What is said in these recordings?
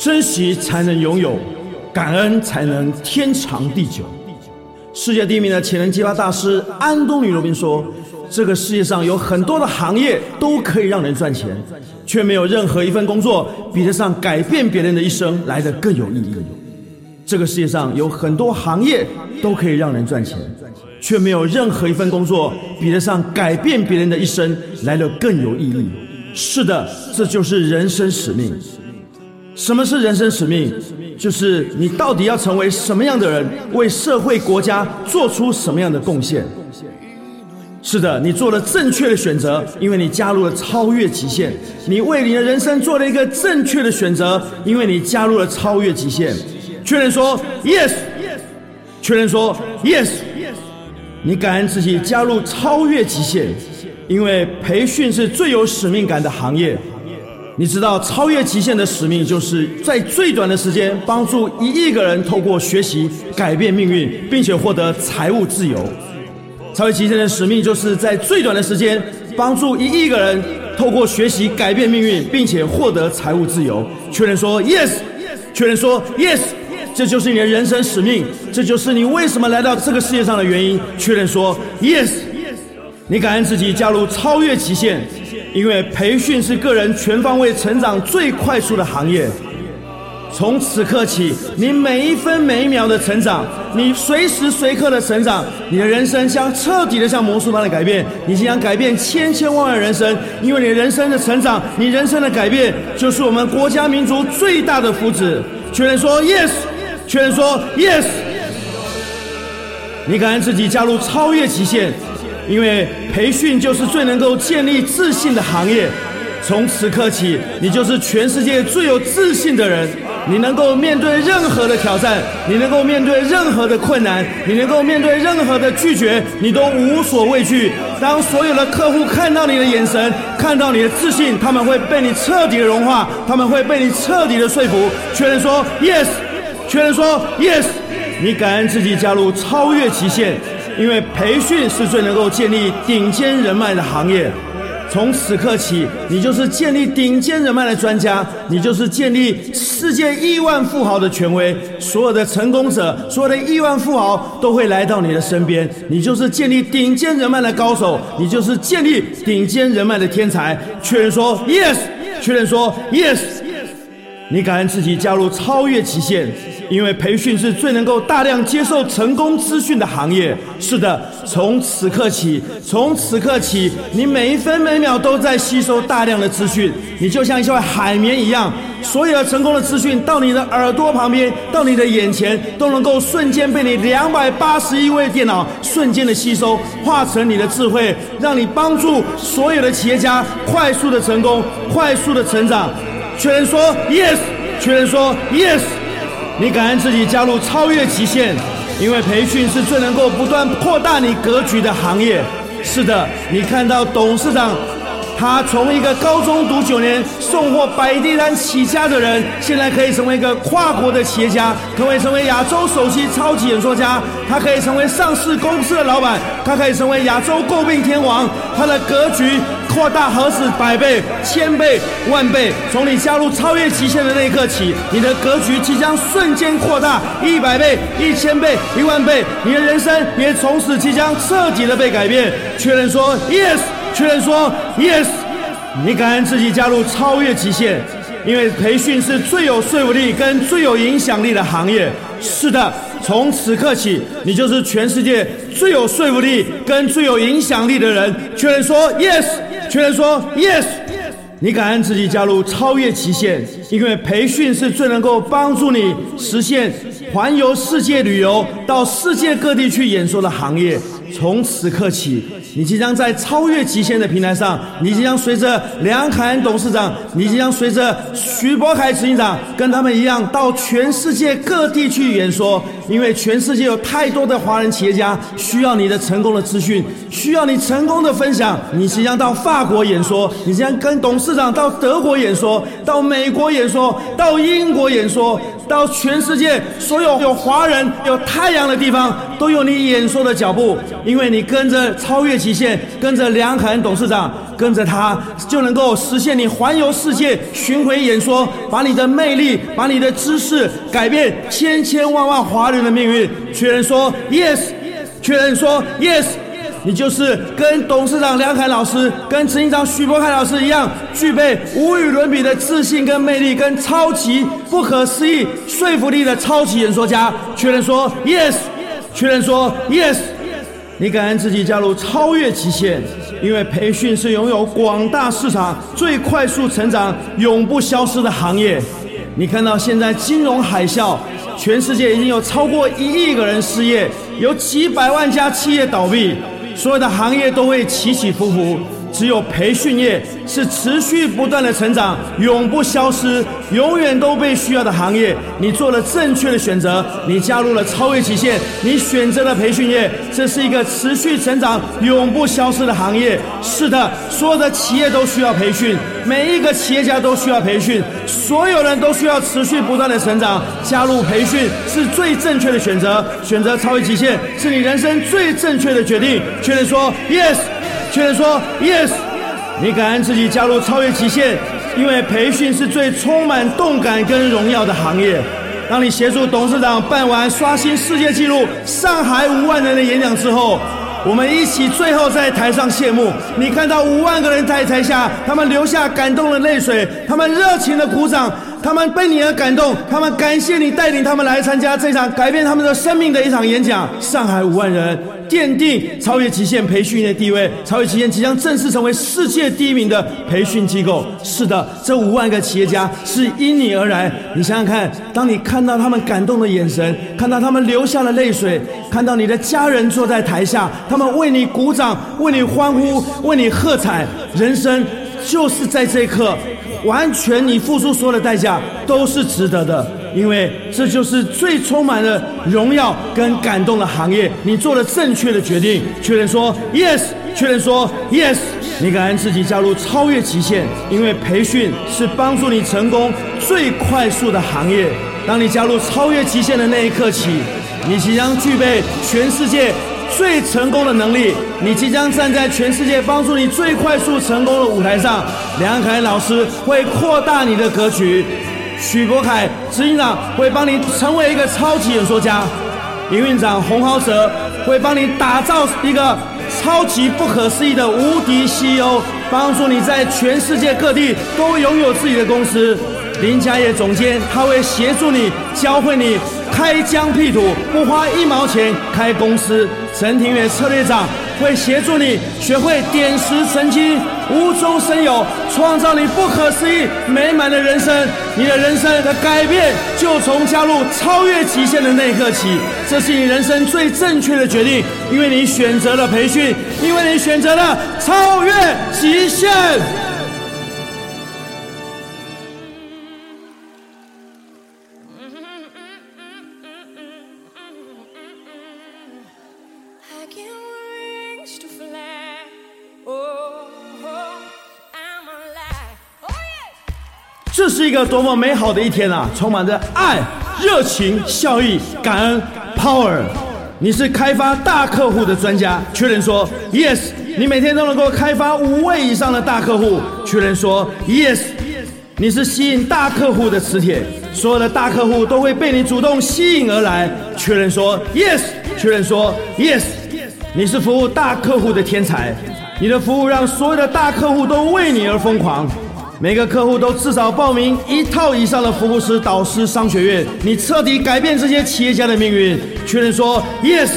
珍惜才能拥有，感恩才能天长地久。世界第一名的潜能激发大师安东尼·罗宾说：“这个世界上有很多的行业都可以让人赚钱，却没有任何一份工作比得上改变别人的一生来得更有意义。这个世界上有很多行业都可以让人赚钱，却没有任何一份工作比得上改变别人的一生来得更有意义。是的，这就是人生使命。什么是人生使命？就是你到底要成为什么样的人，为社会国家做出什么样的贡献？是的，你做了正确的选择，因为你加入了超越极限。你为你的人生做了一个正确的选择，因为你加入了超越极限。确认说 yes，确认说 yes。你感恩自己加入超越极限，因为培训是最有使命感的行业。你知道超越极限的使命，就是在最短的时间帮助一亿个人透过学习改变命运，并且获得财务自由。超越极限的使命，就是在最短的时间帮助一亿个人透过学习改变命运，并且获得财务自由。确认说 yes，确认说 yes，这就是你的人生使命，这就是你为什么来到这个世界上的原因。确认说 yes，你感恩自己加入超越极限。因为培训是个人全方位成长最快速的行业。从此刻起，你每一分每一秒的成长，你随时随刻的成长，你的人生将彻底的像魔术般的改变。你即将改变千千万万人生，因为你人生的成长，你人生的改变，就是我们国家民族最大的福祉。确认说 yes，确认说 yes。你感恩自己加入超越极限。因为培训就是最能够建立自信的行业，从此刻起，你就是全世界最有自信的人。你能够面对任何的挑战，你能够面对任何的困难，你能够面对任何的拒绝，你都无所畏惧。当所有的客户看到你的眼神，看到你的自信，他们会被你彻底的融化，他们会被你彻底的说服。确认说 yes，确认说 yes。你感恩自己加入超越极限。因为培训是最能够建立顶尖人脉的行业，从此刻起，你就是建立顶尖人脉的专家，你就是建立世界亿万富豪的权威。所有的成功者，所有的亿万富豪都会来到你的身边，你就是建立顶尖人脉的高手，你就是建立顶尖人脉的天才。确认说 yes，确认说 yes，你感恩自己加入超越极限。因为培训是最能够大量接受成功资讯的行业。是的，从此刻起，从此刻起，你每一分每秒都在吸收大量的资讯。你就像一块海绵一样，所有的成功的资讯到你的耳朵旁边，到你的眼前，都能够瞬间被你两百八十亿位电脑瞬间的吸收，化成你的智慧，让你帮助所有的企业家快速的成功，快速的成长。确认说 yes，确认说 yes。你感恩自己加入超越极限，因为培训是最能够不断扩大你格局的行业。是的，你看到董事长，他从一个高中读九年、送货摆地摊起家的人，现在可以成为一个跨国的企业家，可以成为亚洲首席超级演说家，他可以成为上市公司的老板，他可以成为亚洲诟病天王，他的格局。扩大何止百倍、千倍、万倍？从你加入超越极限的那一刻起，你的格局即将瞬间扩大一百倍、一千倍、一万倍，你的人生也从此即将彻底的被改变。确认说 yes，确认说 yes。你感恩自己加入超越极限，因为培训是最有说服力跟最有影响力的行业。是的。从此刻起，你就是全世界最有说服力跟最有影响力的人。确认说 yes，确认说 yes。你感恩自己加入超越极限，因为培训是最能够帮助你实现环游世界旅游、到世界各地去演说的行业。从此刻起。你即将在超越极限的平台上，你即将随着梁凯恩董事长，你即将随着徐博凯执行长，跟他们一样到全世界各地去演说。因为全世界有太多的华人企业家需要你的成功的资讯，需要你成功的分享。你即将到法国演说，你即将跟董事长到德国演说，到美国演说，到英国演说。到全世界所有有华人、有太阳的地方，都有你演说的脚步，因为你跟着超越极限，跟着梁凯恩董事长，跟着他，就能够实现你环游世界、巡回演说，把你的魅力、把你的知识改变千千万万华人的命运。确认说 yes，确认说 yes。你就是跟董事长梁凯老师、跟执行长许博凯老师一样，具备无与伦比的自信跟魅力，跟超级不可思议说服力的超级演说家。确认说 yes，确认说 yes。你感恩自己加入超越极限，因为培训是拥有广大市场、最快速成长、永不消失的行业。你看到现在金融海啸，全世界已经有超过一亿个人失业，有几百万家企业倒闭。所有的行业都会起起伏伏，只有培训业是持续不断的成长，永不消失，永远都被需要的行业。你做了正确的选择，你加入了超越极限，你选择了培训业，这是一个持续成长、永不消失的行业。是的，所有的企业都需要培训，每一个企业家都需要培训，所有人都需要持续不断的成长。加入培训是最正确的选择，选择超越极限是你人生最正确的决定。确认说 yes，确认说 yes。你感恩自己加入超越极限，因为培训是最充满动感跟荣耀的行业。当你协助董事长办完刷新世界纪录上海五万人的演讲之后，我们一起最后在台上谢幕。你看到五万个人在台下，他们流下感动的泪水，他们热情的鼓掌。他们被你而感动，他们感谢你带领他们来参加这场改变他们的生命的一场演讲。上海五万人奠定超越极限培训的地位，超越极限即将正式成为世界第一名的培训机构。是的，这五万个企业家是因你而来。你想想看，当你看到他们感动的眼神，看到他们流下了泪水，看到你的家人坐在台下，他们为你鼓掌，为你欢呼，为你喝彩，人生就是在这一刻。完全，你付出所有的代价都是值得的，因为这就是最充满了荣耀跟感动的行业。你做了正确的决定，确认说 yes，确认说 yes。你感恩自己加入超越极限，因为培训是帮助你成功最快速的行业。当你加入超越极限的那一刻起，你即将具备全世界。最成功的能力，你即将站在全世界帮助你最快速成功的舞台上。梁凯老师会扩大你的格局，许博凯执行长会帮你成为一个超级演说家，营运长洪豪哲会帮你打造一个超级不可思议的无敌 CEO，帮助你在全世界各地都拥有自己的公司。林家业总监他会协助你，教会你。开疆辟土，不花一毛钱开公司。陈庭远策略长会协助你学会点石成金，无中生有，创造你不可思议美满的人生。你的人生的改变就从加入超越极限的那一刻起。这是你人生最正确的决定，因为你选择了培训，因为你选择了超越极限。这是一个多么美好的一天啊！充满着爱、热情、效益、感恩、power。你是开发大客户的专家，确认说 yes。你每天都能够开发五位以上的大客户，确认说 yes。你是吸引大客户的磁铁，所有的大客户都会被你主动吸引而来，确认说 yes。确认说 yes。你是服务大客户的天才，你的服务让所有的大客户都为你而疯狂。每个客户都至少报名一套以上的福布斯导师商学院，你彻底改变这些企业家的命运。确认说 yes，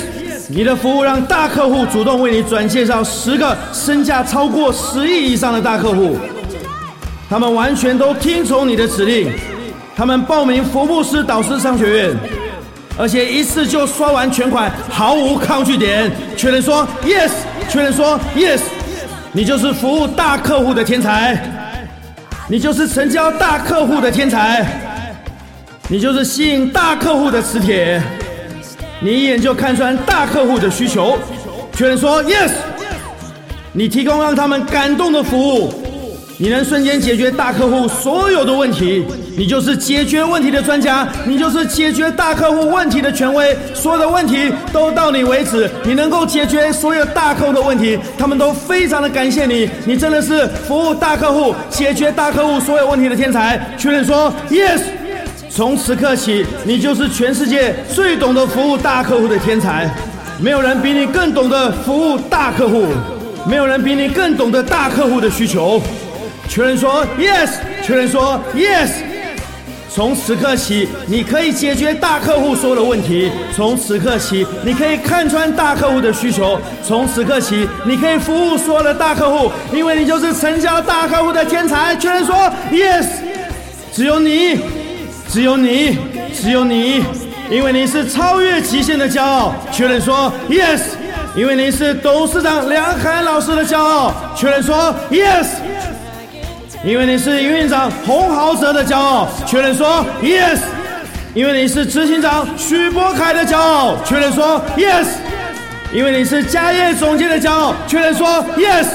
你的服务让大客户主动为你转介绍十个身价超过十亿以上的大客户，他们完全都听从你的指令，他们报名福布斯导师商学院，而且一次就刷完全款，毫无抗拒点。确认说 yes，确认说 yes，你就是服务大客户的天才。你就是成交大客户的天才，你就是吸引大客户的磁铁，你一眼就看穿大客户的需求，确认说 yes，你提供让他们感动的服务，你能瞬间解决大客户所有的问题，你就是解决问题的专家，你就是解决大客户问题的权威。所有的问题都到你为止，你能够解决所有大客户的问题，他们都非常的感谢你。你真的是服务大客户、解决大客户所有问题的天才。确认说，yes。从此刻起，你就是全世界最懂得服务大客户的天才。没有人比你更懂得服务大客户，没有人比你更懂得大客户的需求。确认说 yes，确认说 yes。从此刻起，你可以解决大客户所有的问题。从此刻起，你可以看穿大客户的需求。从此刻起，你可以服务所有的大客户，因为你就是成交大客户的天才。确认说 yes，只有你，只有你，只有你，因为你是超越极限的骄傲。确认说 yes，因为你是董事长梁海老师的骄傲。确认说 yes。因为你是营运长洪豪泽的骄傲，确认说 yes。因为你是执行长许博凯的骄傲，确认说 yes。因为你是家业总监的骄傲，确认说 yes。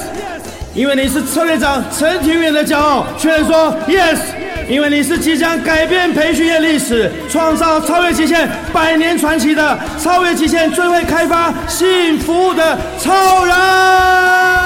因为你是策略长陈庭远的骄傲，确认说 yes。因为你是即将改变培训业历史、创造超越极限百年传奇的超越极限最会开发吸引服务的超人。